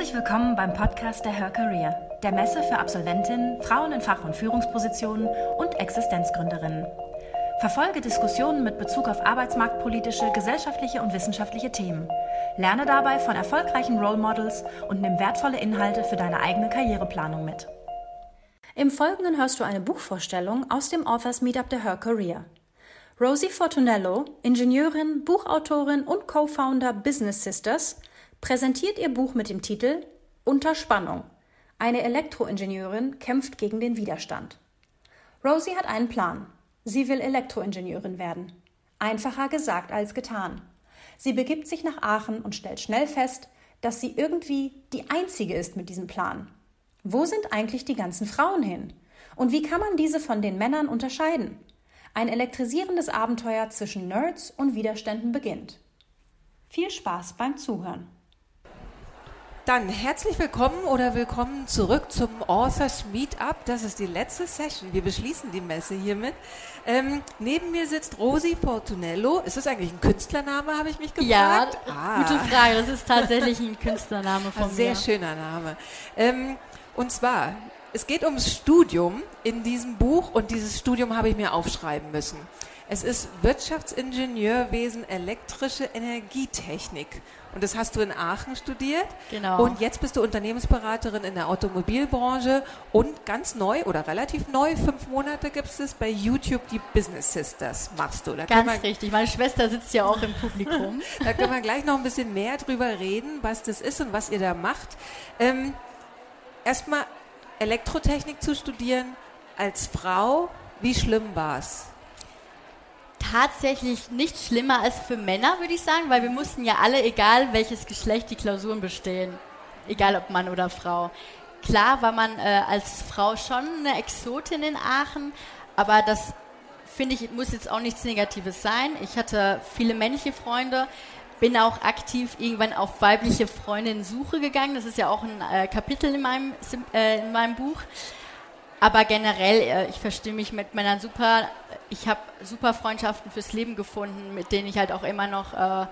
Herzlich willkommen beim Podcast der Her Career, der Messe für Absolventinnen, Frauen in Fach- und Führungspositionen und Existenzgründerinnen. Verfolge Diskussionen mit Bezug auf arbeitsmarktpolitische, gesellschaftliche und wissenschaftliche Themen. Lerne dabei von erfolgreichen Role Models und nimm wertvolle Inhalte für deine eigene Karriereplanung mit. Im Folgenden hörst du eine Buchvorstellung aus dem Authors Meetup der Her Career. Rosie Fortunello, Ingenieurin, Buchautorin und Co-Founder Business Sisters, präsentiert ihr Buch mit dem Titel Unter Spannung. Eine Elektroingenieurin kämpft gegen den Widerstand. Rosie hat einen Plan. Sie will Elektroingenieurin werden. Einfacher gesagt als getan. Sie begibt sich nach Aachen und stellt schnell fest, dass sie irgendwie die Einzige ist mit diesem Plan. Wo sind eigentlich die ganzen Frauen hin? Und wie kann man diese von den Männern unterscheiden? Ein elektrisierendes Abenteuer zwischen Nerds und Widerständen beginnt. Viel Spaß beim Zuhören. Dann herzlich willkommen oder willkommen zurück zum Authors Meetup. Das ist die letzte Session. Wir beschließen die Messe hiermit. Ähm, neben mir sitzt Rosi Fortunello. Ist das eigentlich ein Künstlername, habe ich mich gefragt? Ja, ah. gute Frage. Das ist tatsächlich ein Künstlername von ein sehr mir. Sehr schöner Name. Ähm, und zwar, es geht ums Studium in diesem Buch und dieses Studium habe ich mir aufschreiben müssen. Es ist Wirtschaftsingenieurwesen, elektrische Energietechnik. Und das hast du in Aachen studiert. Genau. Und jetzt bist du Unternehmensberaterin in der Automobilbranche und ganz neu oder relativ neu, fünf Monate gibt es bei YouTube die Business Sisters machst du. Da ganz richtig. Meine Schwester sitzt ja auch im Publikum. da können wir gleich noch ein bisschen mehr drüber reden, was das ist und was ihr da macht. Ähm, Erstmal Elektrotechnik zu studieren als Frau, wie schlimm war es? Tatsächlich nicht schlimmer als für Männer, würde ich sagen, weil wir mussten ja alle, egal welches Geschlecht, die Klausuren bestehen. Egal ob Mann oder Frau. Klar war man äh, als Frau schon eine Exotin in Aachen, aber das finde ich, muss jetzt auch nichts Negatives sein. Ich hatte viele männliche Freunde, bin auch aktiv irgendwann auf weibliche Freundinnen-Suche gegangen. Das ist ja auch ein äh, Kapitel in meinem, äh, in meinem Buch. Aber generell, äh, ich verstehe mich mit Männern super. Ich habe super Freundschaften fürs Leben gefunden, mit denen ich halt auch immer noch äh,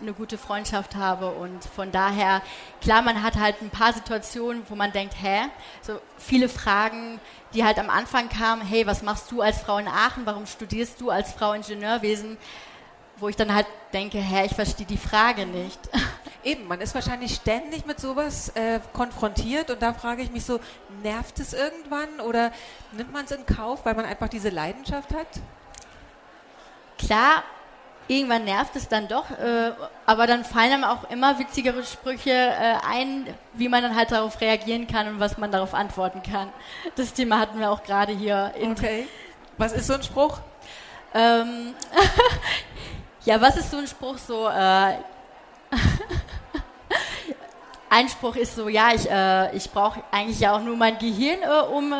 eine gute Freundschaft habe. Und von daher, klar, man hat halt ein paar Situationen, wo man denkt, hä? So viele Fragen, die halt am Anfang kamen, hey, was machst du als Frau in Aachen? Warum studierst du als Frau Ingenieurwesen? Wo ich dann halt denke, hä, ich verstehe die Frage nicht. Eben, man ist wahrscheinlich ständig mit sowas äh, konfrontiert und da frage ich mich so, nervt es irgendwann oder nimmt man es in Kauf, weil man einfach diese Leidenschaft hat? Klar, irgendwann nervt es dann doch, äh, aber dann fallen einem auch immer witzigere Sprüche äh, ein, wie man dann halt darauf reagieren kann und was man darauf antworten kann. Das Thema hatten wir auch gerade hier. okay. Was ist so ein Spruch? Ähm, ja, was ist so ein Spruch so? Äh, Einspruch ist so, ja, ich, äh, ich brauche eigentlich ja auch nur mein Gehirn, äh, um,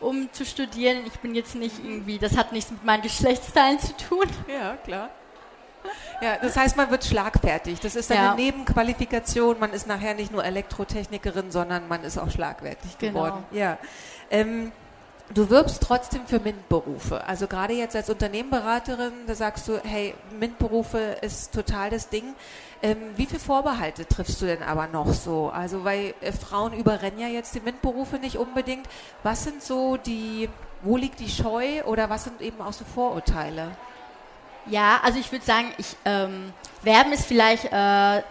um zu studieren. Ich bin jetzt nicht irgendwie, das hat nichts mit meinen Geschlechtsteilen zu tun. Ja, klar. Ja, das heißt, man wird schlagfertig. Das ist eine ja. Nebenqualifikation. Man ist nachher nicht nur Elektrotechnikerin, sondern man ist auch schlagfertig genau. geworden. Ja. Ähm, Du wirbst trotzdem für MINT-Berufe. Also gerade jetzt als Unternehmenberaterin, da sagst du, hey, MINT-Berufe ist total das Ding. Ähm, wie viele Vorbehalte triffst du denn aber noch so? Also weil äh, Frauen überrennen ja jetzt die MINT-Berufe nicht unbedingt. Was sind so die, wo liegt die Scheu oder was sind eben auch so Vorurteile? Ja, also ich würde sagen, ich, ähm, Werben ist vielleicht äh,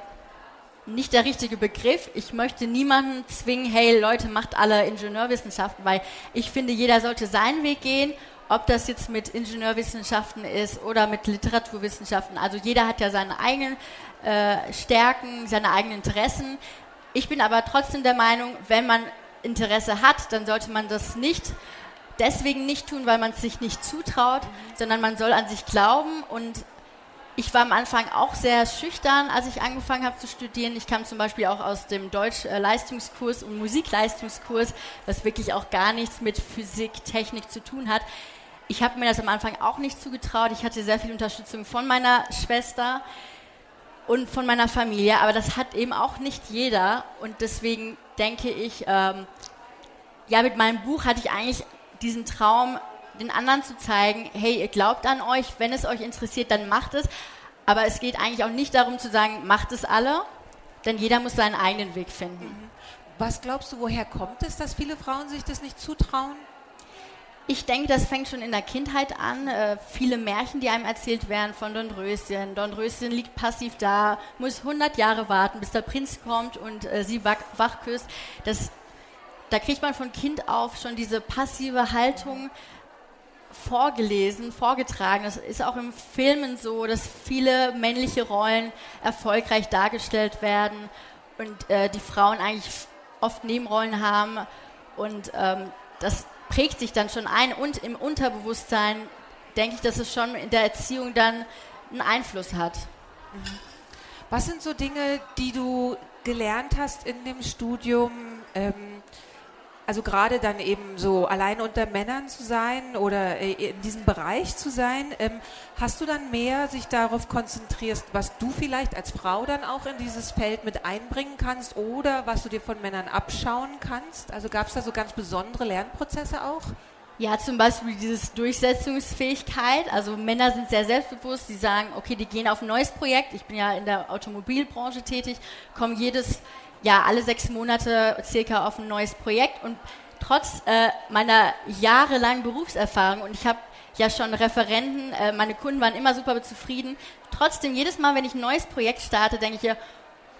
nicht der richtige Begriff. Ich möchte niemanden zwingen, hey Leute, macht alle Ingenieurwissenschaften, weil ich finde, jeder sollte seinen Weg gehen, ob das jetzt mit Ingenieurwissenschaften ist oder mit Literaturwissenschaften. Also jeder hat ja seine eigenen äh, Stärken, seine eigenen Interessen. Ich bin aber trotzdem der Meinung, wenn man Interesse hat, dann sollte man das nicht deswegen nicht tun, weil man es sich nicht zutraut, sondern man soll an sich glauben und ich war am Anfang auch sehr schüchtern, als ich angefangen habe zu studieren. Ich kam zum Beispiel auch aus dem Deutsch-Leistungskurs und Musikleistungskurs, was wirklich auch gar nichts mit Physik, Technik zu tun hat. Ich habe mir das am Anfang auch nicht zugetraut. Ich hatte sehr viel Unterstützung von meiner Schwester und von meiner Familie, aber das hat eben auch nicht jeder. Und deswegen denke ich, ähm, ja, mit meinem Buch hatte ich eigentlich diesen Traum, den anderen zu zeigen, hey, ihr glaubt an euch, wenn es euch interessiert, dann macht es. Aber es geht eigentlich auch nicht darum zu sagen, macht es alle, denn jeder muss seinen eigenen Weg finden. Was glaubst du, woher kommt es, dass viele Frauen sich das nicht zutrauen? Ich denke, das fängt schon in der Kindheit an. Äh, viele Märchen, die einem erzählt werden von Dornröschen. Dornröschen liegt passiv da, muss 100 Jahre warten, bis der Prinz kommt und äh, sie wach, wach küsst. Das, da kriegt man von Kind auf schon diese passive Haltung vorgelesen, vorgetragen. Das ist auch im Filmen so, dass viele männliche Rollen erfolgreich dargestellt werden und äh, die Frauen eigentlich oft Nebenrollen haben. Und ähm, das prägt sich dann schon ein und im Unterbewusstsein denke ich, dass es schon in der Erziehung dann einen Einfluss hat. Was sind so Dinge, die du gelernt hast in dem Studium? Ähm, also gerade dann eben so allein unter Männern zu sein oder äh, in diesem Bereich zu sein, ähm, hast du dann mehr sich darauf konzentrierst, was du vielleicht als Frau dann auch in dieses Feld mit einbringen kannst oder was du dir von Männern abschauen kannst? Also gab es da so ganz besondere Lernprozesse auch? Ja, zum Beispiel dieses Durchsetzungsfähigkeit. Also Männer sind sehr selbstbewusst, die sagen, okay, die gehen auf ein neues Projekt. Ich bin ja in der Automobilbranche tätig, komme jedes ja alle sechs Monate circa auf ein neues Projekt und trotz äh, meiner jahrelangen Berufserfahrung und ich habe ja schon Referenten, äh, meine Kunden waren immer super zufrieden. Trotzdem, jedes Mal, wenn ich ein neues Projekt starte, denke ich ja,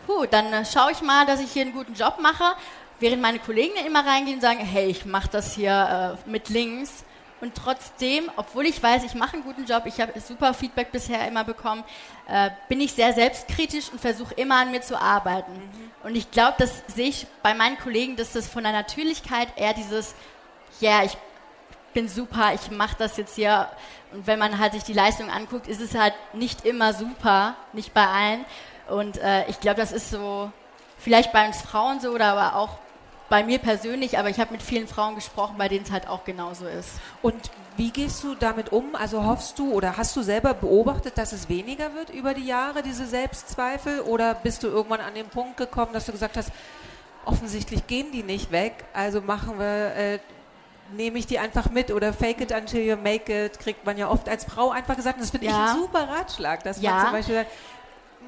puh, dann äh, schaue ich mal, dass ich hier einen guten Job mache. Während meine Kollegen immer reingehen und sagen, hey, ich mache das hier äh, mit links. Und trotzdem, obwohl ich weiß, ich mache einen guten Job, ich habe super Feedback bisher immer bekommen, äh, bin ich sehr selbstkritisch und versuche immer an mir zu arbeiten. Mhm. Und ich glaube, das sehe ich bei meinen Kollegen, dass das von der Natürlichkeit eher dieses, ja, yeah, ich bin super, ich mache das jetzt hier. Und wenn man halt sich die Leistung anguckt, ist es halt nicht immer super, nicht bei allen. Und äh, ich glaube, das ist so, vielleicht bei uns Frauen so oder aber auch bei mir persönlich, aber ich habe mit vielen Frauen gesprochen, bei denen es halt auch genauso ist. Und wie gehst du damit um? Also hoffst du oder hast du selber beobachtet, dass es weniger wird über die Jahre, diese Selbstzweifel? Oder bist du irgendwann an den Punkt gekommen, dass du gesagt hast, offensichtlich gehen die nicht weg, also machen wir, äh, nehme ich die einfach mit oder fake it until you make it, kriegt man ja oft als Frau einfach gesagt. Und das finde ja. ich ein super Ratschlag, dass ja. man zum Beispiel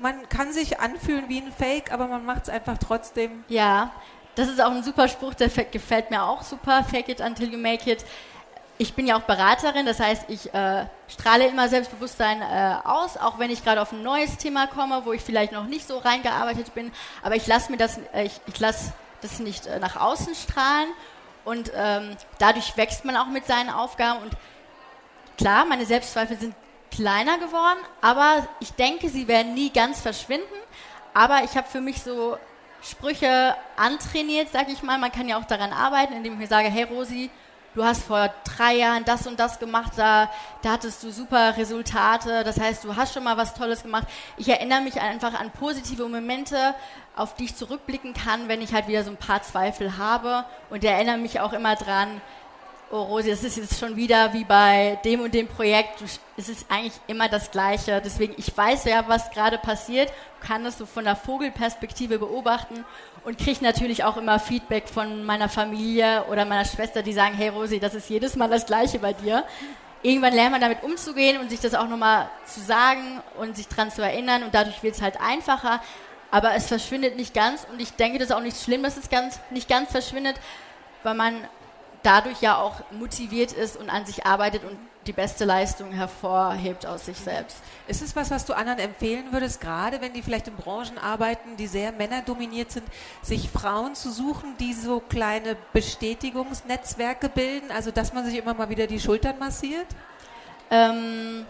man kann sich anfühlen wie ein Fake, aber man macht es einfach trotzdem. Ja, das ist auch ein super Spruch, der gefällt mir auch super. Fake it until you make it. Ich bin ja auch Beraterin, das heißt, ich äh, strahle immer Selbstbewusstsein äh, aus, auch wenn ich gerade auf ein neues Thema komme, wo ich vielleicht noch nicht so reingearbeitet bin. Aber ich lasse mir das, äh, ich, ich lasse das nicht äh, nach außen strahlen und ähm, dadurch wächst man auch mit seinen Aufgaben. Und klar, meine Selbstzweifel sind kleiner geworden, aber ich denke, sie werden nie ganz verschwinden. Aber ich habe für mich so Sprüche antrainiert, sage ich mal. Man kann ja auch daran arbeiten, indem ich mir sage, hey Rosi, du hast vor drei Jahren das und das gemacht, da, da hattest du super Resultate, das heißt, du hast schon mal was Tolles gemacht. Ich erinnere mich einfach an positive Momente, auf die ich zurückblicken kann, wenn ich halt wieder so ein paar Zweifel habe und erinnere mich auch immer dran, oh Rosi, es ist jetzt schon wieder wie bei dem und dem Projekt, es ist eigentlich immer das Gleiche. Deswegen, ich weiß ja, was gerade passiert, kann das so von der Vogelperspektive beobachten und kriege natürlich auch immer Feedback von meiner Familie oder meiner Schwester, die sagen, hey Rosi, das ist jedes Mal das Gleiche bei dir. Irgendwann lernt man damit umzugehen und sich das auch nochmal zu sagen und sich dran zu erinnern und dadurch wird es halt einfacher. Aber es verschwindet nicht ganz und ich denke, das ist auch nicht schlimm, dass es ganz, nicht ganz verschwindet, weil man dadurch ja auch motiviert ist und an sich arbeitet und die beste Leistung hervorhebt aus sich selbst. Ist es was, was du anderen empfehlen würdest, gerade wenn die vielleicht in Branchen arbeiten, die sehr männerdominiert sind, sich Frauen zu suchen, die so kleine Bestätigungsnetzwerke bilden, also dass man sich immer mal wieder die Schultern massiert? Ähm,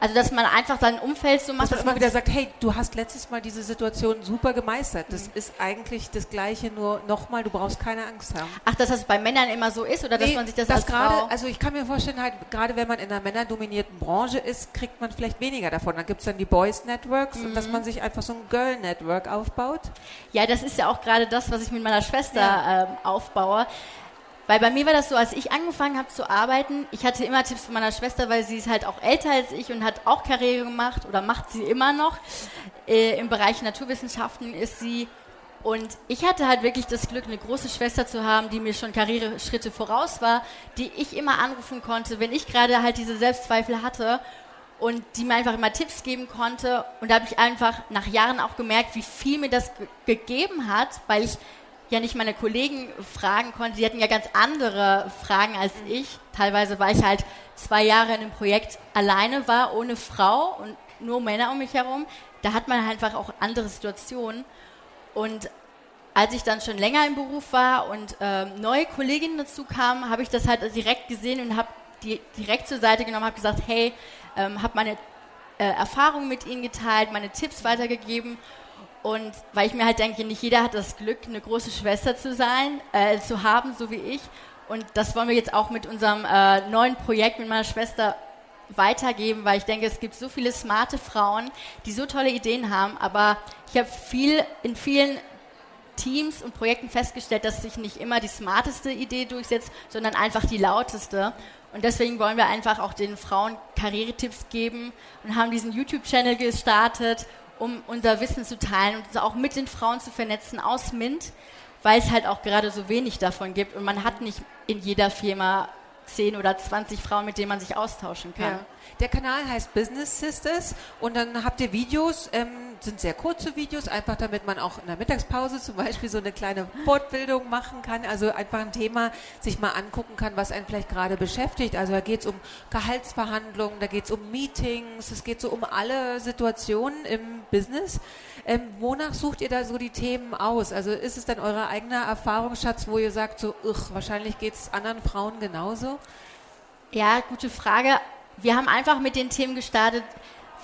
also, dass man einfach sein Umfeld so macht. Dass man immer wieder sagt, hey, du hast letztes Mal diese Situation super gemeistert. Das mhm. ist eigentlich das Gleiche, nur nochmal, du brauchst keine Angst haben. Ach, dass das bei Männern immer so ist oder nee, dass man sich das, das als grade, Frau Also ich kann mir vorstellen, halt, gerade wenn man in einer männerdominierten Branche ist, kriegt man vielleicht weniger davon. Dann gibt es dann die Boys Networks mhm. und dass mhm. man sich einfach so ein Girl Network aufbaut. Ja, das ist ja auch gerade das, was ich mit meiner Schwester ja. ähm, aufbaue. Weil bei mir war das so, als ich angefangen habe zu arbeiten, ich hatte immer Tipps von meiner Schwester, weil sie ist halt auch älter als ich und hat auch Karriere gemacht oder macht sie immer noch. Äh, Im Bereich Naturwissenschaften ist sie. Und ich hatte halt wirklich das Glück, eine große Schwester zu haben, die mir schon Karriereschritte voraus war, die ich immer anrufen konnte, wenn ich gerade halt diese Selbstzweifel hatte. und die mir einfach immer Tipps geben konnte. Und da habe ich einfach nach Jahren auch gemerkt, wie viel mir das gegeben hat, weil ich ja nicht meine Kollegen fragen konnte. Die hatten ja ganz andere Fragen als ich. Teilweise, weil ich halt zwei Jahre in einem Projekt alleine war, ohne Frau und nur Männer um mich herum. Da hat man einfach auch andere Situationen. Und als ich dann schon länger im Beruf war und ähm, neue Kolleginnen dazu kamen, habe ich das halt direkt gesehen und habe die direkt zur Seite genommen, habe gesagt, hey, ähm, habe meine äh, Erfahrungen mit ihnen geteilt, meine Tipps weitergegeben und weil ich mir halt denke, nicht jeder hat das Glück, eine große Schwester zu sein, äh, zu haben, so wie ich. Und das wollen wir jetzt auch mit unserem äh, neuen Projekt mit meiner Schwester weitergeben, weil ich denke, es gibt so viele smarte Frauen, die so tolle Ideen haben, aber ich habe viel in vielen Teams und Projekten festgestellt, dass sich nicht immer die smarteste Idee durchsetzt, sondern einfach die lauteste. Und deswegen wollen wir einfach auch den Frauen Karrieretipps geben und haben diesen YouTube-Channel gestartet, um unser Wissen zu teilen und uns auch mit den Frauen zu vernetzen aus MINT, weil es halt auch gerade so wenig davon gibt und man hat nicht in jeder Firma 10 oder 20 Frauen, mit denen man sich austauschen kann. Ja. Der Kanal heißt Business Sisters und dann habt ihr Videos. Ähm sind sehr kurze Videos, einfach damit man auch in der Mittagspause zum Beispiel so eine kleine Fortbildung machen kann. Also einfach ein Thema sich mal angucken kann, was einen vielleicht gerade beschäftigt. Also da geht es um Gehaltsverhandlungen, da geht es um Meetings, es geht so um alle Situationen im Business. Ähm, wonach sucht ihr da so die Themen aus? Also ist es dann euer eigener Erfahrungsschatz, wo ihr sagt, so, ugh, wahrscheinlich geht es anderen Frauen genauso? Ja, gute Frage. Wir haben einfach mit den Themen gestartet,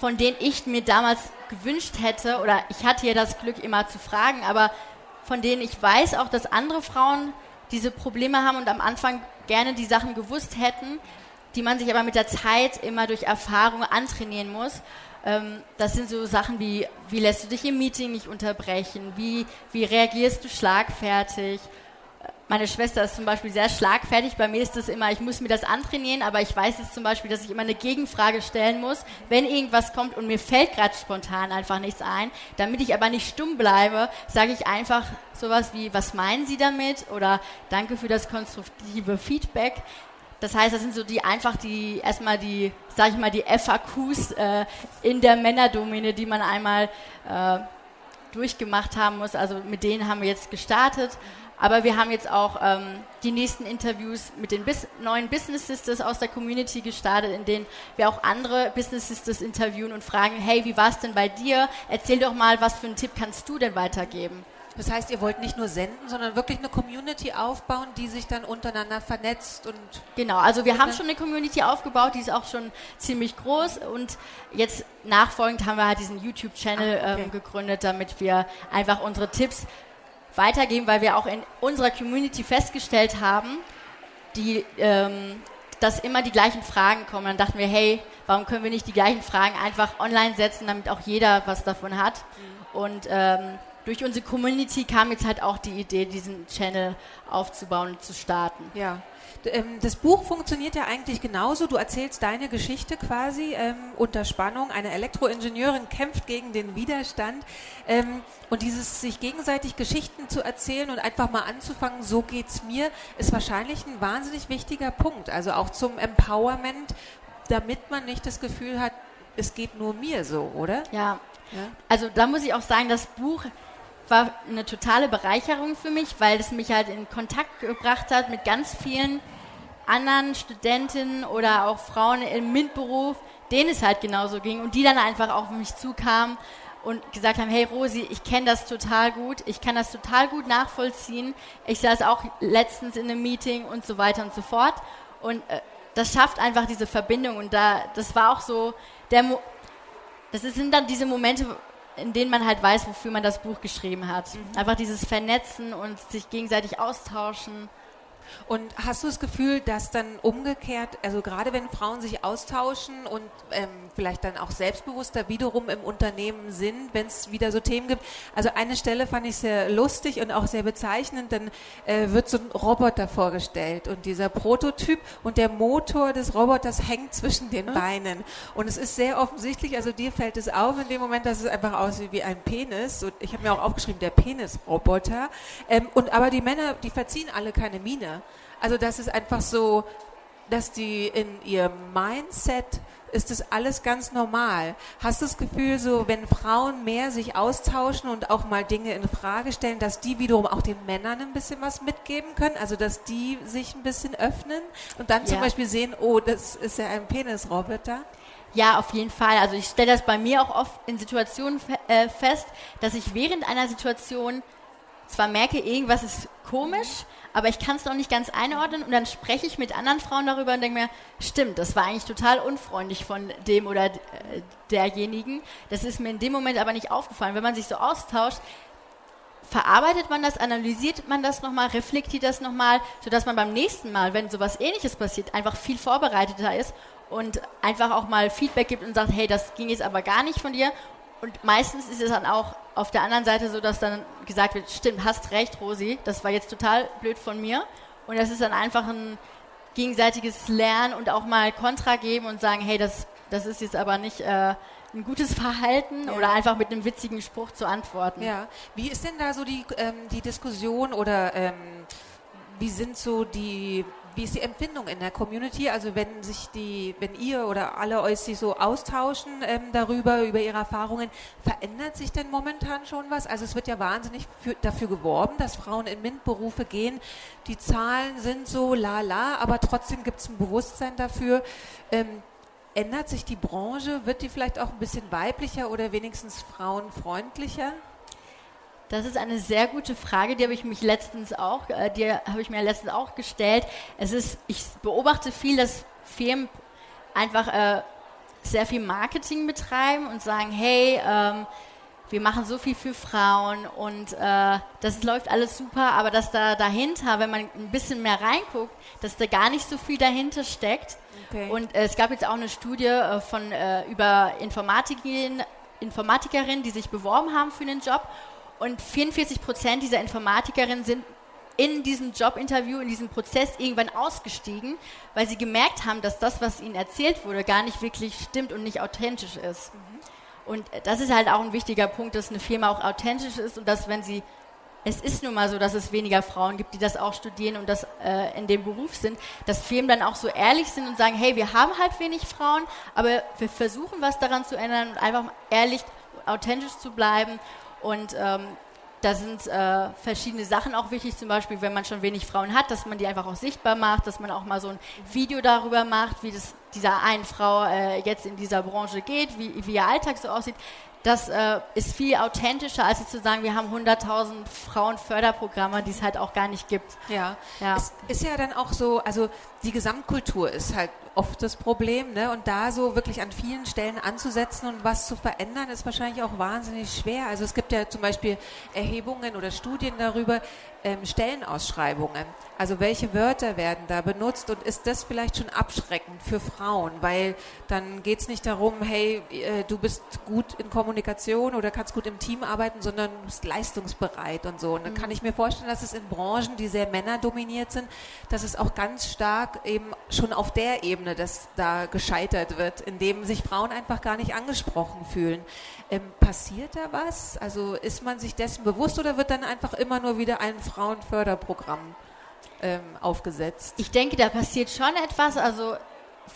von denen ich mir damals gewünscht hätte, oder ich hatte ja das Glück immer zu fragen, aber von denen ich weiß auch, dass andere Frauen diese Probleme haben und am Anfang gerne die Sachen gewusst hätten, die man sich aber mit der Zeit immer durch Erfahrung antrainieren muss. Ähm, das sind so Sachen wie, wie lässt du dich im Meeting nicht unterbrechen, wie, wie reagierst du schlagfertig, meine Schwester ist zum Beispiel sehr schlagfertig. Bei mir ist es immer, ich muss mir das antrainieren, aber ich weiß jetzt zum Beispiel, dass ich immer eine Gegenfrage stellen muss, wenn irgendwas kommt und mir fällt gerade spontan einfach nichts ein. Damit ich aber nicht stumm bleibe, sage ich einfach sowas wie, was meinen Sie damit? Oder danke für das konstruktive Feedback. Das heißt, das sind so die einfach die erstmal die, sag ich mal, die FAQs äh, in der Männerdomäne, die man einmal äh, durchgemacht haben muss. Also mit denen haben wir jetzt gestartet. Aber wir haben jetzt auch ähm, die nächsten Interviews mit den bis neuen Business Sisters aus der Community gestartet, in denen wir auch andere Business Sisters interviewen und fragen, hey, wie war es denn bei dir? Erzähl doch mal, was für einen Tipp kannst du denn weitergeben? Das heißt, ihr wollt nicht nur senden, sondern wirklich eine Community aufbauen, die sich dann untereinander vernetzt und. Genau, also wir haben schon eine Community aufgebaut, die ist auch schon ziemlich groß und jetzt nachfolgend haben wir halt diesen YouTube-Channel ah, okay. ähm, gegründet, damit wir einfach unsere Tipps weitergeben, weil wir auch in unserer Community festgestellt haben, die, ähm, dass immer die gleichen Fragen kommen. Dann dachten wir, hey, warum können wir nicht die gleichen Fragen einfach online setzen, damit auch jeder was davon hat? Mhm. Und ähm, durch unsere Community kam jetzt halt auch die Idee, diesen Channel aufzubauen und zu starten. Ja. Ähm, das Buch funktioniert ja eigentlich genauso. Du erzählst deine Geschichte quasi ähm, unter Spannung. Eine Elektroingenieurin kämpft gegen den Widerstand. Ähm, und dieses sich gegenseitig Geschichten zu erzählen und einfach mal anzufangen, so geht's mir, ist wahrscheinlich ein wahnsinnig wichtiger Punkt. Also auch zum Empowerment, damit man nicht das Gefühl hat, es geht nur mir so, oder? Ja. ja. Also da muss ich auch sagen, das Buch war eine totale Bereicherung für mich, weil es mich halt in Kontakt gebracht hat mit ganz vielen anderen Studentinnen oder auch Frauen im MINT-Beruf, denen es halt genauso ging und die dann einfach auf mich zukamen und gesagt haben, hey Rosi, ich kenne das total gut, ich kann das total gut nachvollziehen. Ich saß auch letztens in einem Meeting und so weiter und so fort. Und äh, das schafft einfach diese Verbindung und da, das war auch so der, Mo das sind dann diese Momente, in denen man halt weiß, wofür man das Buch geschrieben hat. Mhm. Einfach dieses Vernetzen und sich gegenseitig austauschen. Und hast du das Gefühl, dass dann umgekehrt, also gerade wenn Frauen sich austauschen und ähm, vielleicht dann auch selbstbewusster wiederum im Unternehmen sind, wenn es wieder so Themen gibt. Also eine Stelle fand ich sehr lustig und auch sehr bezeichnend, dann äh, wird so ein Roboter vorgestellt und dieser Prototyp und der Motor des Roboters hängt zwischen den mhm. Beinen. Und es ist sehr offensichtlich, also dir fällt es auf in dem Moment, dass es einfach aussieht wie ein Penis. Und ich habe mir auch aufgeschrieben, der Penisroboter. Ähm, und aber die Männer, die verziehen alle keine Miene. Also das ist einfach so, dass die in ihrem Mindset ist das alles ganz normal. Hast du das Gefühl, so wenn Frauen mehr sich austauschen und auch mal Dinge in Frage stellen, dass die wiederum auch den Männern ein bisschen was mitgeben können? Also dass die sich ein bisschen öffnen und dann zum Beispiel sehen, oh, das ist ja ein Penisroboter? Ja, auf jeden Fall. Also ich stelle das bei mir auch oft in Situationen fe äh, fest, dass ich während einer Situation zwar merke, irgendwas ist komisch, aber ich kann es noch nicht ganz einordnen und dann spreche ich mit anderen Frauen darüber und denke mir, stimmt, das war eigentlich total unfreundlich von dem oder äh, derjenigen. Das ist mir in dem Moment aber nicht aufgefallen. Wenn man sich so austauscht, verarbeitet man das, analysiert man das nochmal, reflektiert das nochmal, sodass man beim nächsten Mal, wenn sowas ähnliches passiert, einfach viel vorbereiteter ist und einfach auch mal Feedback gibt und sagt, hey, das ging jetzt aber gar nicht von dir. Und meistens ist es dann auch auf der anderen Seite so, dass dann gesagt wird, stimmt, hast recht, Rosi, das war jetzt total blöd von mir. Und das ist dann einfach ein gegenseitiges Lernen und auch mal Kontra geben und sagen, hey, das, das ist jetzt aber nicht äh, ein gutes Verhalten ja. oder einfach mit einem witzigen Spruch zu antworten. Ja, wie ist denn da so die, ähm, die Diskussion oder ähm, wie sind so die wie ist die Empfindung in der Community? Also wenn sich die, wenn ihr oder alle euch so austauschen ähm, darüber, über ihre Erfahrungen, verändert sich denn momentan schon was? Also es wird ja wahnsinnig für, dafür geworben, dass Frauen in MINT-Berufe gehen. Die Zahlen sind so la la, aber trotzdem gibt es ein Bewusstsein dafür. Ähm, ändert sich die Branche? Wird die vielleicht auch ein bisschen weiblicher oder wenigstens frauenfreundlicher? Das ist eine sehr gute Frage, die habe ich mich letztens auch, äh, die habe ich mir letztens auch gestellt. Es ist, ich beobachte viel, dass Firmen einfach äh, sehr viel Marketing betreiben und sagen, hey, ähm, wir machen so viel für Frauen und äh, das läuft alles super, aber dass da dahinter, wenn man ein bisschen mehr reinguckt, dass da gar nicht so viel dahinter steckt. Okay. Und äh, es gab jetzt auch eine Studie äh, von äh, über Informatikerinnen, Informatikerinnen, die sich beworben haben für den Job und 44 Prozent dieser Informatikerinnen sind in diesem Jobinterview, in diesem Prozess irgendwann ausgestiegen, weil sie gemerkt haben, dass das, was ihnen erzählt wurde, gar nicht wirklich stimmt und nicht authentisch ist. Mhm. Und das ist halt auch ein wichtiger Punkt, dass eine Firma auch authentisch ist und dass, wenn sie, es ist nun mal so, dass es weniger Frauen gibt, die das auch studieren und das äh, in dem Beruf sind, dass Firmen dann auch so ehrlich sind und sagen, hey, wir haben halt wenig Frauen, aber wir versuchen was daran zu ändern und einfach ehrlich, authentisch zu bleiben und ähm, da sind äh, verschiedene Sachen auch wichtig, zum Beispiel, wenn man schon wenig Frauen hat, dass man die einfach auch sichtbar macht, dass man auch mal so ein Video darüber macht, wie das dieser einen Frau äh, jetzt in dieser Branche geht, wie, wie ihr Alltag so aussieht. Das äh, ist viel authentischer, als zu sagen, wir haben 100.000 Frauenförderprogramme, die es halt auch gar nicht gibt. Ja. ja. Es ist ja dann auch so, also die Gesamtkultur ist halt oft das Problem. Ne? Und da so wirklich an vielen Stellen anzusetzen und was zu verändern, ist wahrscheinlich auch wahnsinnig schwer. Also es gibt ja zum Beispiel Erhebungen oder Studien darüber, ähm, Stellenausschreibungen. Also welche Wörter werden da benutzt und ist das vielleicht schon abschreckend für Frauen? Weil dann geht es nicht darum, hey, äh, du bist gut in Kommunikation oder kannst gut im Team arbeiten, sondern du bist leistungsbereit und so. Und dann mhm. kann ich mir vorstellen, dass es in Branchen, die sehr männerdominiert sind, dass es auch ganz stark eben schon auf der Ebene dass da gescheitert wird, indem sich Frauen einfach gar nicht angesprochen fühlen. Ähm, passiert da was? Also ist man sich dessen bewusst oder wird dann einfach immer nur wieder ein Frauenförderprogramm ähm, aufgesetzt? Ich denke, da passiert schon etwas. Also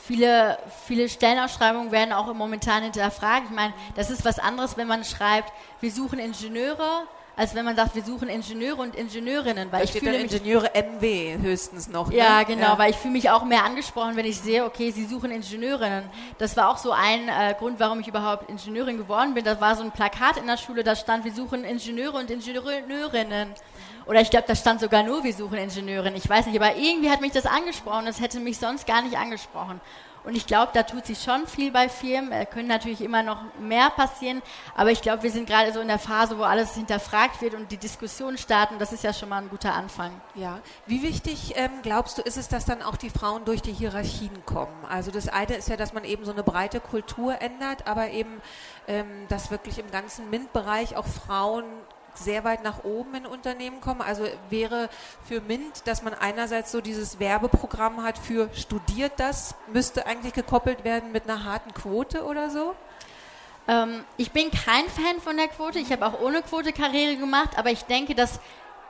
viele, viele Stellenausschreibungen werden auch momentan hinterfragt. Ich meine, das ist was anderes, wenn man schreibt, wir suchen Ingenieure als wenn man sagt, wir suchen Ingenieure und Ingenieurinnen. Weil da ich fühle mich, Ingenieure MW höchstens noch. Ne? Ja, genau, ja. weil ich fühle mich auch mehr angesprochen, wenn ich sehe, okay, sie suchen Ingenieurinnen. Das war auch so ein äh, Grund, warum ich überhaupt Ingenieurin geworden bin. Das war so ein Plakat in der Schule, da stand, wir suchen Ingenieure und Ingenieurinnen. Oder ich glaube, da stand sogar nur, wir suchen Ingenieurinnen. Ich weiß nicht, aber irgendwie hat mich das angesprochen. Das hätte mich sonst gar nicht angesprochen. Und ich glaube, da tut sich schon viel bei Firmen. Es können natürlich immer noch mehr passieren, aber ich glaube, wir sind gerade so in der Phase, wo alles hinterfragt wird und die Diskussionen starten. Das ist ja schon mal ein guter Anfang. Ja. Wie wichtig ähm, glaubst du, ist es, dass dann auch die Frauen durch die Hierarchien kommen? Also das eine ist ja, dass man eben so eine breite Kultur ändert, aber eben, ähm, dass wirklich im ganzen MINT-Bereich auch Frauen sehr weit nach oben in Unternehmen kommen. Also wäre für MINT, dass man einerseits so dieses Werbeprogramm hat für studiert das, müsste eigentlich gekoppelt werden mit einer harten Quote oder so? Ähm, ich bin kein Fan von der Quote. Ich habe auch ohne Quote Karriere gemacht, aber ich denke, dass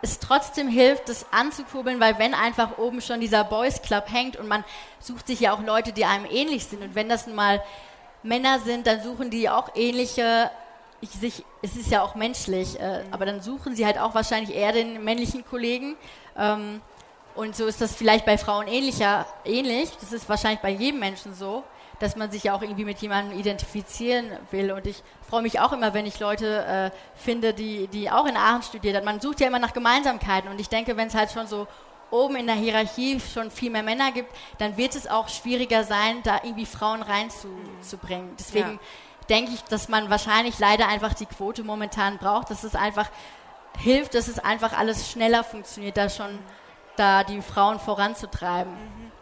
es trotzdem hilft, das anzukurbeln, weil wenn einfach oben schon dieser Boys Club hängt und man sucht sich ja auch Leute, die einem ähnlich sind und wenn das nun mal Männer sind, dann suchen die auch ähnliche, ich, sich, es ist ja auch menschlich, äh, aber dann suchen sie halt auch wahrscheinlich eher den männlichen Kollegen. Ähm, und so ist das vielleicht bei Frauen ähnlicher, ähnlich. Das ist wahrscheinlich bei jedem Menschen so, dass man sich ja auch irgendwie mit jemandem identifizieren will. Und ich freue mich auch immer, wenn ich Leute äh, finde, die, die auch in Aachen studiert haben. Man sucht ja immer nach Gemeinsamkeiten. Und ich denke, wenn es halt schon so oben in der Hierarchie schon viel mehr Männer gibt, dann wird es auch schwieriger sein, da irgendwie Frauen reinzubringen. Deswegen ja. Denke ich, dass man wahrscheinlich leider einfach die Quote momentan braucht, dass es einfach hilft, dass es einfach alles schneller funktioniert, da schon da die Frauen voranzutreiben. Mhm.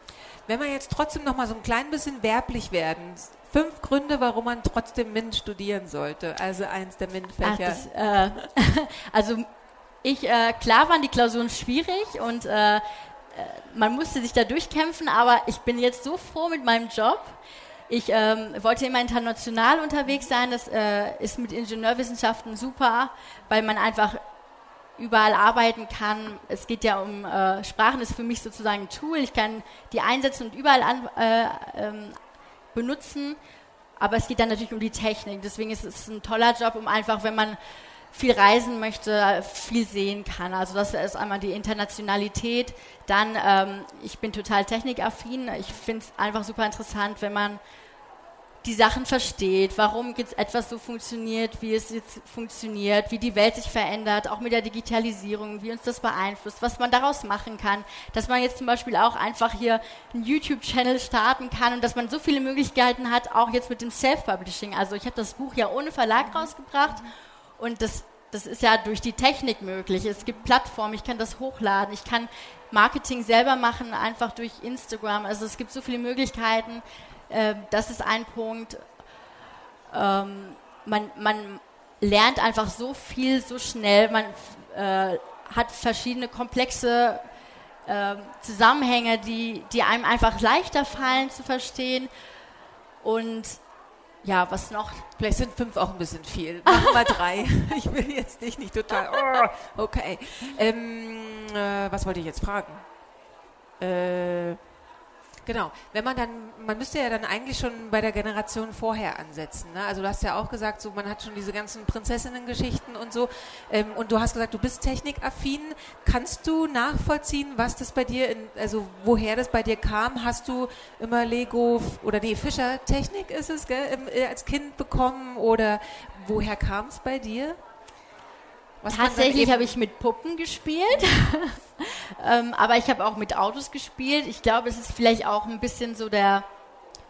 Wenn wir jetzt trotzdem noch mal so ein klein bisschen werblich werden, fünf Gründe, warum man trotzdem MINT studieren sollte. Also eins der MINT-Fächer. Äh, also ich, äh, klar waren die Klausuren schwierig und äh, äh, man musste sich da durchkämpfen, aber ich bin jetzt so froh mit meinem Job. Ich ähm, wollte immer international unterwegs sein. Das äh, ist mit Ingenieurwissenschaften super, weil man einfach überall arbeiten kann. Es geht ja um äh, Sprachen, ist für mich sozusagen ein Tool. Ich kann die einsetzen und überall an, äh, ähm, benutzen. Aber es geht dann natürlich um die Technik. Deswegen ist es ein toller Job, um einfach, wenn man viel reisen möchte, viel sehen kann. Also das ist einmal die Internationalität. Dann, ähm, ich bin total technikaffin. Ich finde es einfach super interessant, wenn man die Sachen versteht, warum etwas so funktioniert, wie es jetzt funktioniert, wie die Welt sich verändert, auch mit der Digitalisierung, wie uns das beeinflusst, was man daraus machen kann, dass man jetzt zum Beispiel auch einfach hier einen YouTube-Channel starten kann und dass man so viele Möglichkeiten hat, auch jetzt mit dem Self-Publishing. Also ich habe das Buch ja ohne Verlag rausgebracht und das, das ist ja durch die Technik möglich. Es gibt Plattformen, ich kann das hochladen, ich kann Marketing selber machen, einfach durch Instagram. Also es gibt so viele Möglichkeiten. Äh, das ist ein Punkt. Ähm, man, man lernt einfach so viel, so schnell. Man äh, hat verschiedene komplexe äh, Zusammenhänge, die, die einem einfach leichter fallen zu verstehen. Und ja, was noch? Vielleicht sind fünf auch ein bisschen viel. Machen wir drei. ich will jetzt dich nicht total. Oh, okay. Ähm, äh, was wollte ich jetzt fragen? Äh, Genau. Wenn man dann, man müsste ja dann eigentlich schon bei der Generation vorher ansetzen. Ne? Also du hast ja auch gesagt, so man hat schon diese ganzen Prinzessinnen-Geschichten und so. Ähm, und du hast gesagt, du bist technikaffin. Kannst du nachvollziehen, was das bei dir, in, also woher das bei dir kam? Hast du immer Lego oder nee, Fischer Technik ist es, gell, äh, als Kind bekommen oder woher kam es bei dir? Was Tatsächlich habe ich mit Puppen gespielt, ähm, aber ich habe auch mit Autos gespielt. Ich glaube, es ist vielleicht auch ein bisschen so der.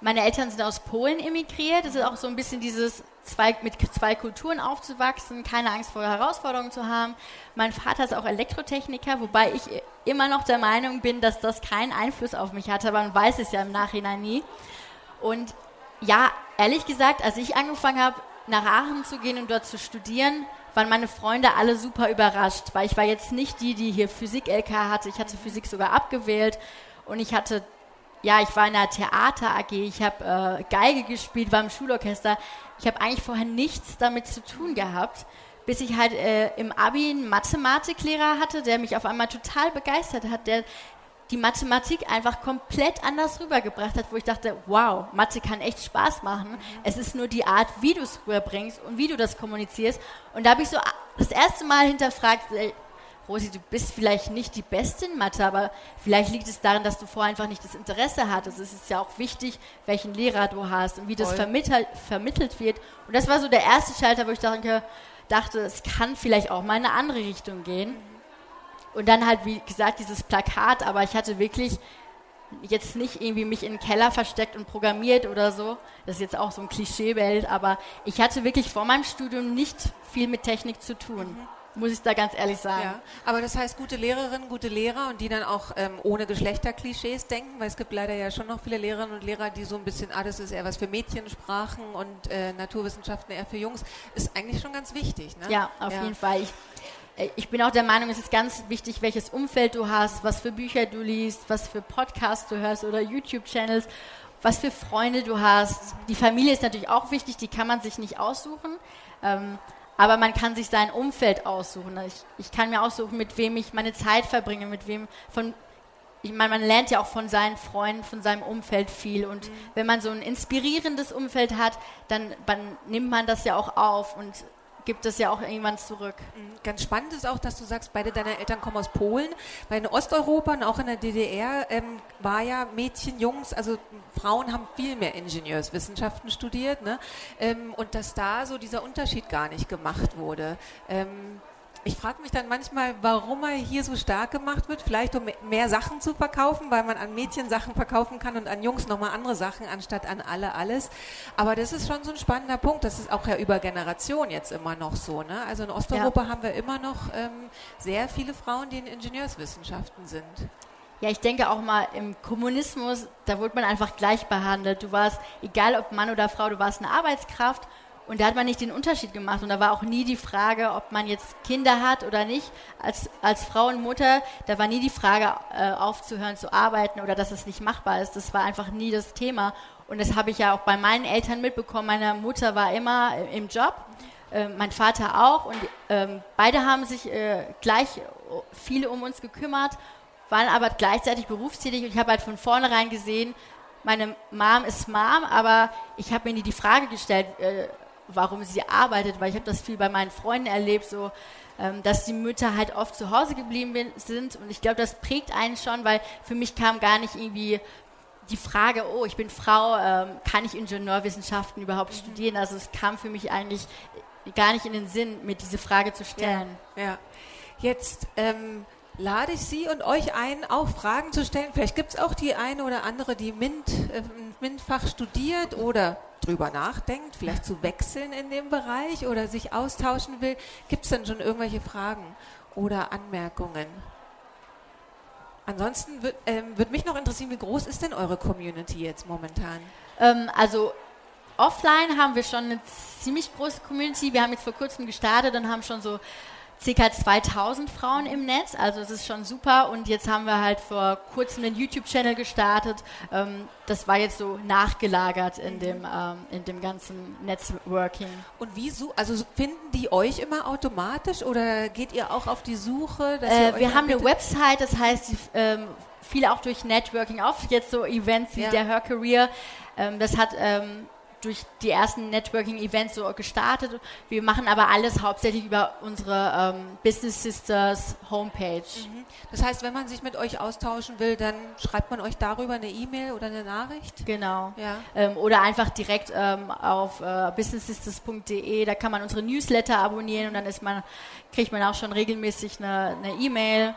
Meine Eltern sind aus Polen emigriert. Es ist auch so ein bisschen dieses zwei, mit zwei Kulturen aufzuwachsen, keine Angst vor Herausforderungen zu haben. Mein Vater ist auch Elektrotechniker, wobei ich immer noch der Meinung bin, dass das keinen Einfluss auf mich hatte, aber man weiß es ja im Nachhinein nie. Und ja, ehrlich gesagt, als ich angefangen habe, nach Aachen zu gehen und dort zu studieren, waren meine Freunde alle super überrascht, weil ich war jetzt nicht die, die hier Physik-LK hatte. Ich hatte Physik sogar abgewählt und ich hatte, ja, ich war in der Theater-AG, ich habe äh, Geige gespielt, war im Schulorchester. Ich habe eigentlich vorher nichts damit zu tun gehabt, bis ich halt äh, im Abi einen Mathematiklehrer hatte, der mich auf einmal total begeistert hat, der die Mathematik einfach komplett anders rübergebracht hat, wo ich dachte, wow, Mathe kann echt Spaß machen. Mhm. Es ist nur die Art, wie du es rüberbringst und wie du das kommunizierst. Und da habe ich so das erste Mal hinterfragt, ey, Rosi, du bist vielleicht nicht die Beste in Mathe, aber vielleicht liegt es daran, dass du vorher einfach nicht das Interesse hattest. Es ist ja auch wichtig, welchen Lehrer du hast und wie das vermittelt, vermittelt wird. Und das war so der erste Schalter, wo ich dachte, dachte, es kann vielleicht auch mal in eine andere Richtung gehen. Mhm. Und dann halt, wie gesagt, dieses Plakat, aber ich hatte wirklich jetzt nicht irgendwie mich in den Keller versteckt und programmiert oder so. Das ist jetzt auch so ein Klischeebild, aber ich hatte wirklich vor meinem Studium nicht viel mit Technik zu tun. Mhm muss ich da ganz ehrlich sagen. Ja, aber das heißt, gute Lehrerinnen, gute Lehrer und die dann auch ähm, ohne Geschlechterklischees denken, weil es gibt leider ja schon noch viele Lehrerinnen und Lehrer, die so ein bisschen, ah, das ist eher was für Mädchensprachen und äh, Naturwissenschaften eher für Jungs, ist eigentlich schon ganz wichtig. Ne? Ja, auf ja. jeden Fall. Ich, ich bin auch der Meinung, es ist ganz wichtig, welches Umfeld du hast, was für Bücher du liest, was für Podcasts du hörst oder YouTube-Channels, was für Freunde du hast. Die Familie ist natürlich auch wichtig, die kann man sich nicht aussuchen. Ähm, aber man kann sich sein Umfeld aussuchen. Ich, ich kann mir aussuchen, mit wem ich meine Zeit verbringe, mit wem von ich meine, man lernt ja auch von seinen Freunden, von seinem Umfeld viel. Und mhm. wenn man so ein inspirierendes Umfeld hat, dann, dann nimmt man das ja auch auf und gibt es ja auch irgendwann zurück. Mhm. Ganz spannend ist auch, dass du sagst, beide deiner Eltern kommen aus Polen. Weil in Osteuropa und auch in der DDR ähm, war ja Mädchen, Jungs, also Frauen haben viel mehr Ingenieurswissenschaften studiert. Ne? Ähm, und dass da so dieser Unterschied gar nicht gemacht wurde. Ähm, ich frage mich dann manchmal, warum er hier so stark gemacht wird. Vielleicht um mehr Sachen zu verkaufen, weil man an Mädchen Sachen verkaufen kann und an Jungs nochmal andere Sachen, anstatt an alle alles. Aber das ist schon so ein spannender Punkt. Das ist auch ja über Generationen jetzt immer noch so. Ne? Also in Osteuropa ja. haben wir immer noch ähm, sehr viele Frauen, die in Ingenieurswissenschaften sind. Ja, ich denke auch mal im Kommunismus, da wurde man einfach gleich behandelt. Du warst, egal ob Mann oder Frau, du warst eine Arbeitskraft und da hat man nicht den Unterschied gemacht. Und da war auch nie die Frage, ob man jetzt Kinder hat oder nicht. Als, als Frau und Mutter, da war nie die Frage, äh, aufzuhören zu arbeiten oder dass es nicht machbar ist. Das war einfach nie das Thema. Und das habe ich ja auch bei meinen Eltern mitbekommen. Meine Mutter war immer im Job, äh, mein Vater auch. Und äh, beide haben sich äh, gleich viele um uns gekümmert, waren aber gleichzeitig berufstätig. Und ich habe halt von vornherein gesehen, meine Mom ist Mom, aber ich habe mir nie die Frage gestellt, äh, warum sie arbeitet, weil ich habe das viel bei meinen Freunden erlebt, so ähm, dass die Mütter halt oft zu Hause geblieben sind und ich glaube, das prägt einen schon, weil für mich kam gar nicht irgendwie die Frage, oh, ich bin Frau, ähm, kann ich Ingenieurwissenschaften überhaupt mhm. studieren? Also es kam für mich eigentlich gar nicht in den Sinn, mir diese Frage zu stellen. Ja, ja. jetzt ähm, lade ich Sie und euch ein, auch Fragen zu stellen. Vielleicht gibt es auch die eine oder andere, die MINT, äh, MINT-Fach studiert oder drüber nachdenkt, vielleicht zu wechseln in dem Bereich oder sich austauschen will. Gibt es denn schon irgendwelche Fragen oder Anmerkungen? Ansonsten würde ähm, würd mich noch interessieren, wie groß ist denn eure Community jetzt momentan? Ähm, also offline haben wir schon eine ziemlich große Community. Wir haben jetzt vor kurzem gestartet und haben schon so ca. 2000 Frauen im Netz, also es ist schon super. Und jetzt haben wir halt vor kurzem einen YouTube-Channel gestartet. Ähm, das war jetzt so nachgelagert in dem, ähm, in dem ganzen Networking. Und wieso, also finden die euch immer automatisch oder geht ihr auch auf die Suche? Äh, wir haben eine Website, das heißt, ähm, viele auch durch Networking, auch jetzt so Events wie ja. der Her Career. Ähm, das hat ähm, durch die ersten Networking-Events so gestartet. Wir machen aber alles hauptsächlich über unsere ähm, Business Sisters Homepage. Mhm. Das heißt, wenn man sich mit euch austauschen will, dann schreibt man euch darüber eine E-Mail oder eine Nachricht? Genau. Ja. Ähm, oder einfach direkt ähm, auf äh, businesssisters.de, da kann man unsere Newsletter abonnieren und dann ist man, kriegt man auch schon regelmäßig eine E-Mail. E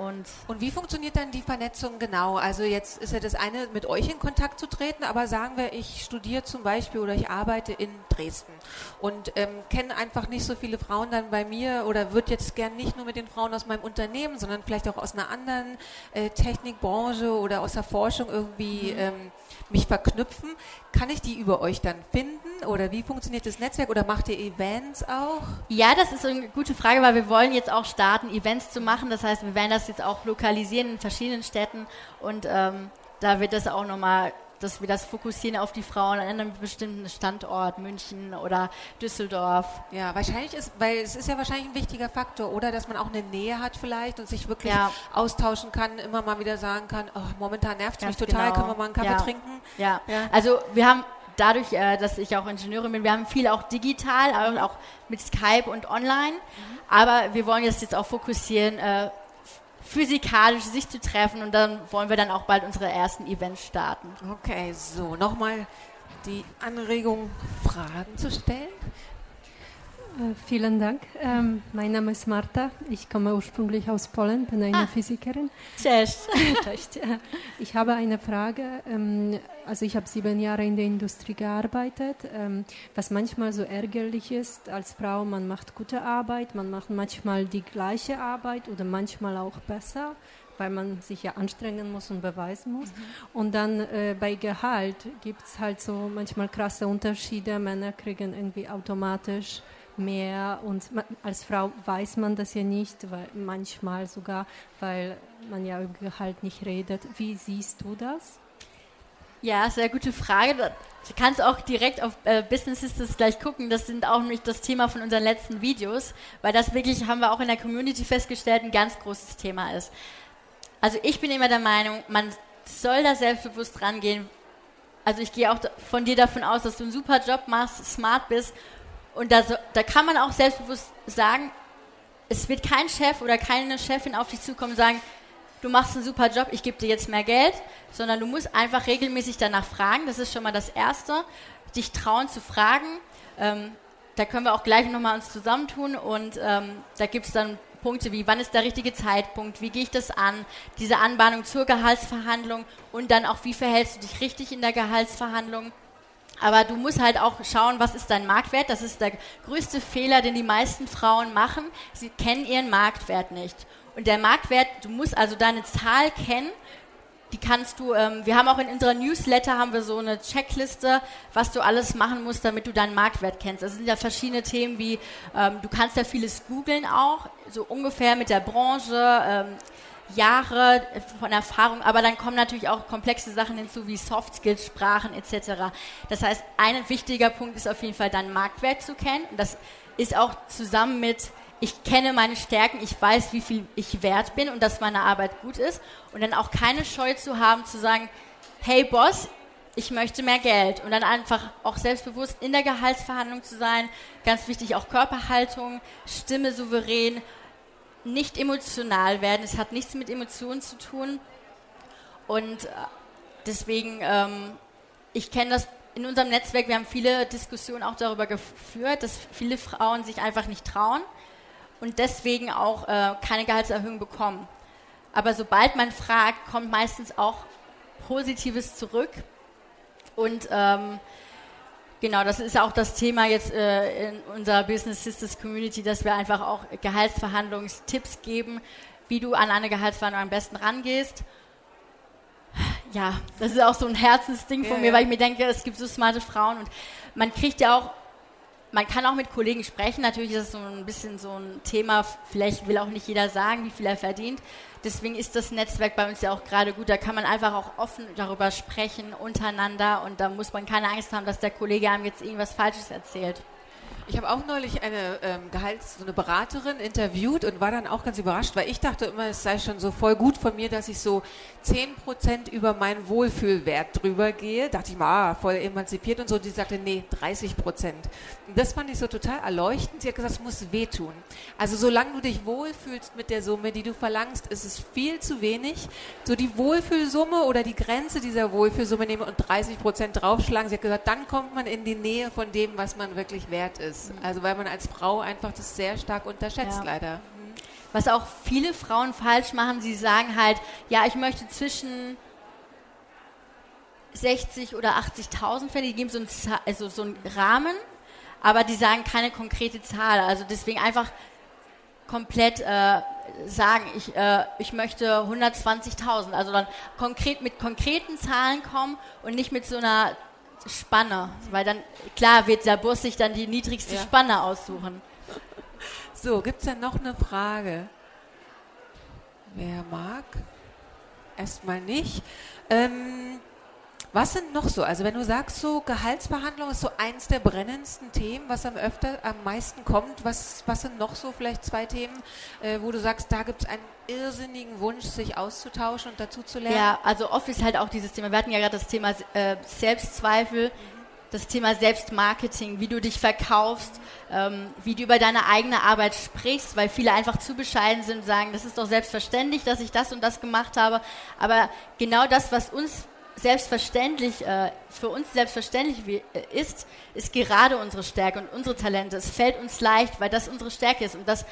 und, und wie funktioniert dann die Vernetzung genau? Also jetzt ist ja das eine, mit euch in Kontakt zu treten, aber sagen wir, ich studiere zum Beispiel oder ich arbeite in Dresden und ähm, kenne einfach nicht so viele Frauen dann bei mir oder würde jetzt gern nicht nur mit den Frauen aus meinem Unternehmen, sondern vielleicht auch aus einer anderen äh, Technikbranche oder aus der Forschung irgendwie mhm. ähm, mich verknüpfen. Kann ich die über euch dann finden oder wie funktioniert das Netzwerk oder macht ihr Events auch? Ja, das ist eine gute Frage, weil wir wollen jetzt auch starten, Events zu machen. Das heißt, wir werden das jetzt auch lokalisieren in verschiedenen Städten und ähm, da wird das auch nochmal dass wir das fokussieren auf die Frauen an einem bestimmten Standort, München oder Düsseldorf. Ja, wahrscheinlich ist, weil es ist ja wahrscheinlich ein wichtiger Faktor, oder dass man auch eine Nähe hat vielleicht und sich wirklich ja. austauschen kann, immer mal wieder sagen kann, oh, momentan nervt es mich total, genau. können wir mal einen Kaffee ja. trinken? Ja. ja, also wir haben dadurch, äh, dass ich auch Ingenieurin bin, wir haben viel auch digital, auch mit Skype und online, mhm. aber wir wollen jetzt jetzt auch fokussieren, äh, physikalisch sich zu treffen und dann wollen wir dann auch bald unsere ersten Events starten. Okay, so nochmal die Anregung, Fragen zu stellen. Äh, vielen Dank. Ähm, mein Name ist Marta. Ich komme ursprünglich aus Polen, bin eine ah. Physikerin. Cześć. ich habe eine Frage. Ähm, also ich habe sieben Jahre in der Industrie gearbeitet, ähm, was manchmal so ärgerlich ist als Frau. Man macht gute Arbeit, man macht manchmal die gleiche Arbeit oder manchmal auch besser weil man sich ja anstrengen muss und beweisen muss. Mhm. Und dann äh, bei Gehalt gibt es halt so manchmal krasse Unterschiede. Männer kriegen irgendwie automatisch mehr und als Frau weiß man das ja nicht, weil manchmal sogar, weil man ja über Gehalt nicht redet. Wie siehst du das? Ja, sehr gute Frage. Du kannst auch direkt auf äh, Business Sisters gleich gucken. Das sind auch nämlich das Thema von unseren letzten Videos, weil das wirklich, haben wir auch in der Community festgestellt, ein ganz großes Thema ist. Also ich bin immer der Meinung, man soll da selbstbewusst rangehen. Also ich gehe auch von dir davon aus, dass du einen super Job machst, smart bist. Und da, da kann man auch selbstbewusst sagen, es wird kein Chef oder keine Chefin auf dich zukommen und sagen, du machst einen super Job, ich gebe dir jetzt mehr Geld, sondern du musst einfach regelmäßig danach fragen. Das ist schon mal das Erste. Dich trauen zu fragen. Ähm, da können wir auch gleich nochmal uns zusammentun und ähm, da gibt es dann Punkte wie, wann ist der richtige Zeitpunkt, wie gehe ich das an, diese Anbahnung zur Gehaltsverhandlung und dann auch, wie verhältst du dich richtig in der Gehaltsverhandlung. Aber du musst halt auch schauen, was ist dein Marktwert. Das ist der größte Fehler, den die meisten Frauen machen. Sie kennen ihren Marktwert nicht. Und der Marktwert, du musst also deine Zahl kennen. Die kannst du, ähm, wir haben auch in unserer Newsletter haben wir so eine Checkliste, was du alles machen musst, damit du deinen Marktwert kennst. Das sind ja verschiedene Themen wie, ähm, du kannst ja vieles googeln auch, so ungefähr mit der Branche, ähm, Jahre von Erfahrung, aber dann kommen natürlich auch komplexe Sachen hinzu wie Soft Skills, Sprachen etc. Das heißt, ein wichtiger Punkt ist auf jeden Fall deinen Marktwert zu kennen. Das ist auch zusammen mit ich kenne meine Stärken, ich weiß, wie viel ich wert bin und dass meine Arbeit gut ist und dann auch keine Scheu zu haben, zu sagen, hey Boss, ich möchte mehr Geld und dann einfach auch selbstbewusst in der Gehaltsverhandlung zu sein. Ganz wichtig auch Körperhaltung, Stimme souverän, nicht emotional werden. Es hat nichts mit Emotionen zu tun und äh, deswegen, ähm, ich kenne das in unserem Netzwerk, wir haben viele Diskussionen auch darüber geführt, dass viele Frauen sich einfach nicht trauen und deswegen auch äh, keine Gehaltserhöhung bekommen. Aber sobald man fragt, kommt meistens auch Positives zurück. Und ähm, genau, das ist auch das Thema jetzt äh, in unserer Business Sisters Community, dass wir einfach auch Gehaltsverhandlungstipps geben, wie du an eine Gehaltsverhandlung am besten rangehst. Ja, das ist auch so ein Herzensding von ja, mir, weil ich mir denke, es gibt so smarte Frauen und man kriegt ja auch man kann auch mit Kollegen sprechen. Natürlich ist das so ein bisschen so ein Thema. Vielleicht will auch nicht jeder sagen, wie viel er verdient. Deswegen ist das Netzwerk bei uns ja auch gerade gut. Da kann man einfach auch offen darüber sprechen untereinander und da muss man keine Angst haben, dass der Kollege einem jetzt irgendwas Falsches erzählt. Ich habe auch neulich eine ähm, Gehalts-, so eine Beraterin interviewt und war dann auch ganz überrascht, weil ich dachte immer, es sei schon so voll gut von mir, dass ich so 10% über meinen Wohlfühlwert drüber gehe. Dachte ich mal, ah, voll emanzipiert und so. Die sagte, nee, 30%. Und das fand ich so total erleuchtend. Sie hat gesagt, es muss wehtun. Also solange du dich wohlfühlst mit der Summe, die du verlangst, ist es viel zu wenig. So die Wohlfühlsumme oder die Grenze dieser Wohlfühlsumme nehmen und 30% draufschlagen. Sie hat gesagt, dann kommt man in die Nähe von dem, was man wirklich wert ist ist. Also weil man als Frau einfach das sehr stark unterschätzt, ja. leider. Was auch viele Frauen falsch machen, sie sagen halt, ja, ich möchte zwischen 60 oder 80.000 verdienen, die geben so einen, also so einen Rahmen, aber die sagen keine konkrete Zahl. Also deswegen einfach komplett äh, sagen, ich, äh, ich möchte 120.000. Also dann konkret mit konkreten Zahlen kommen und nicht mit so einer Spanne, weil dann, klar, wird der Bus sich dann die niedrigste ja. Spanne aussuchen. So, gibt es denn noch eine Frage? Wer mag? Erstmal nicht. Ähm, was sind noch so? Also wenn du sagst, so Gehaltsverhandlung ist so eins der brennendsten Themen, was am öfter, am meisten kommt, was, was sind noch so vielleicht zwei Themen, äh, wo du sagst, da gibt es einen irrsinnigen Wunsch, sich auszutauschen und dazu zu lernen? Ja, also oft ist halt auch dieses Thema, wir hatten ja gerade das Thema äh, Selbstzweifel, das Thema Selbstmarketing, wie du dich verkaufst, ähm, wie du über deine eigene Arbeit sprichst, weil viele einfach zu bescheiden sind und sagen, das ist doch selbstverständlich, dass ich das und das gemacht habe. Aber genau das, was uns selbstverständlich, äh, für uns selbstverständlich wie, äh, ist, ist gerade unsere Stärke und unsere Talente. Es fällt uns leicht, weil das unsere Stärke ist. Und das,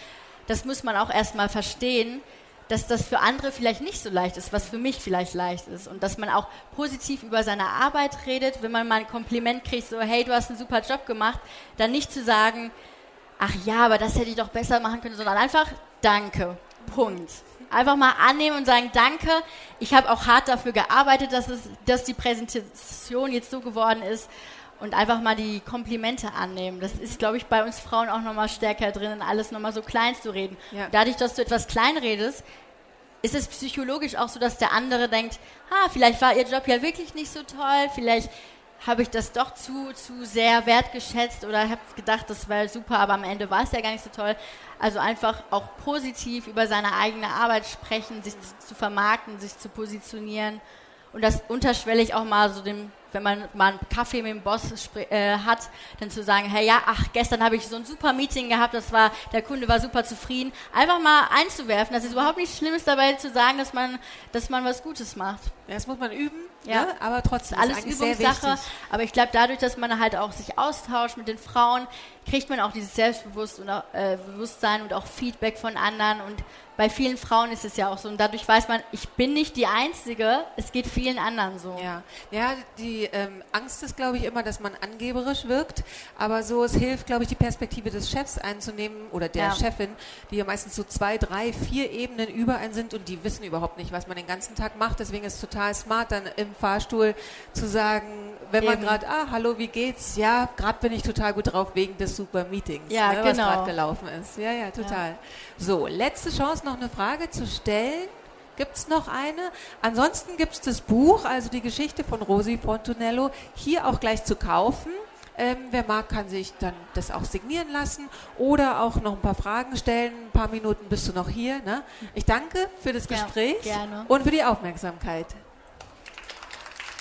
das muss man auch erstmal verstehen, dass das für andere vielleicht nicht so leicht ist, was für mich vielleicht leicht ist. Und dass man auch positiv über seine Arbeit redet, wenn man mal ein Kompliment kriegt, so, hey, du hast einen super Job gemacht, dann nicht zu sagen, ach ja, aber das hätte ich doch besser machen können, sondern einfach, danke, Punkt. Einfach mal annehmen und sagen, danke. Ich habe auch hart dafür gearbeitet, dass, es, dass die Präsentation jetzt so geworden ist. Und einfach mal die Komplimente annehmen. Das ist, glaube ich, bei uns Frauen auch nochmal stärker drin, alles nochmal so klein zu reden. Ja. Dadurch, dass du etwas klein redest, ist es psychologisch auch so, dass der andere denkt, ah, vielleicht war ihr Job ja wirklich nicht so toll, vielleicht habe ich das doch zu, zu sehr wertgeschätzt oder habe gedacht, das wäre super, aber am Ende war es ja gar nicht so toll. Also einfach auch positiv über seine eigene Arbeit sprechen, sich zu vermarkten, sich zu positionieren und das unterschwellig auch mal so dem wenn man mal einen Kaffee mit dem Boss äh, hat, dann zu sagen, hey, ja, ach, gestern habe ich so ein super Meeting gehabt, das war, der Kunde war super zufrieden, einfach mal einzuwerfen. Das ist überhaupt nichts Schlimmes dabei zu sagen, dass man, dass man was Gutes macht. Das muss man üben, ja, ne? aber trotzdem alles ist Übungssache. Aber ich glaube, dadurch, dass man halt auch sich austauscht mit den Frauen, kriegt man auch dieses Selbstbewusstsein äh, und auch Feedback von anderen und bei vielen Frauen ist es ja auch so. Und dadurch weiß man, ich bin nicht die Einzige, es geht vielen anderen so. Ja, ja die ähm, Angst ist, glaube ich, immer, dass man angeberisch wirkt. Aber so, es hilft, glaube ich, die Perspektive des Chefs einzunehmen oder der ja. Chefin, die ja meistens so zwei, drei, vier Ebenen über einen sind und die wissen überhaupt nicht, was man den ganzen Tag macht. Deswegen ist es total smart, dann im Fahrstuhl zu sagen, wenn man gerade, ah, hallo, wie geht's? Ja, gerade bin ich total gut drauf wegen des super Meetings, ja, ne, genau. was gerade gelaufen ist. Ja, ja, total. Ja. So, letzte Chance, noch eine Frage zu stellen. Gibt es noch eine? Ansonsten gibt es das Buch, also die Geschichte von Rosi Fontunello, hier auch gleich zu kaufen. Ähm, wer mag, kann sich dann das auch signieren lassen oder auch noch ein paar Fragen stellen. Ein paar Minuten bist du noch hier. Ne? Ich danke für das Gespräch ja, und für die Aufmerksamkeit.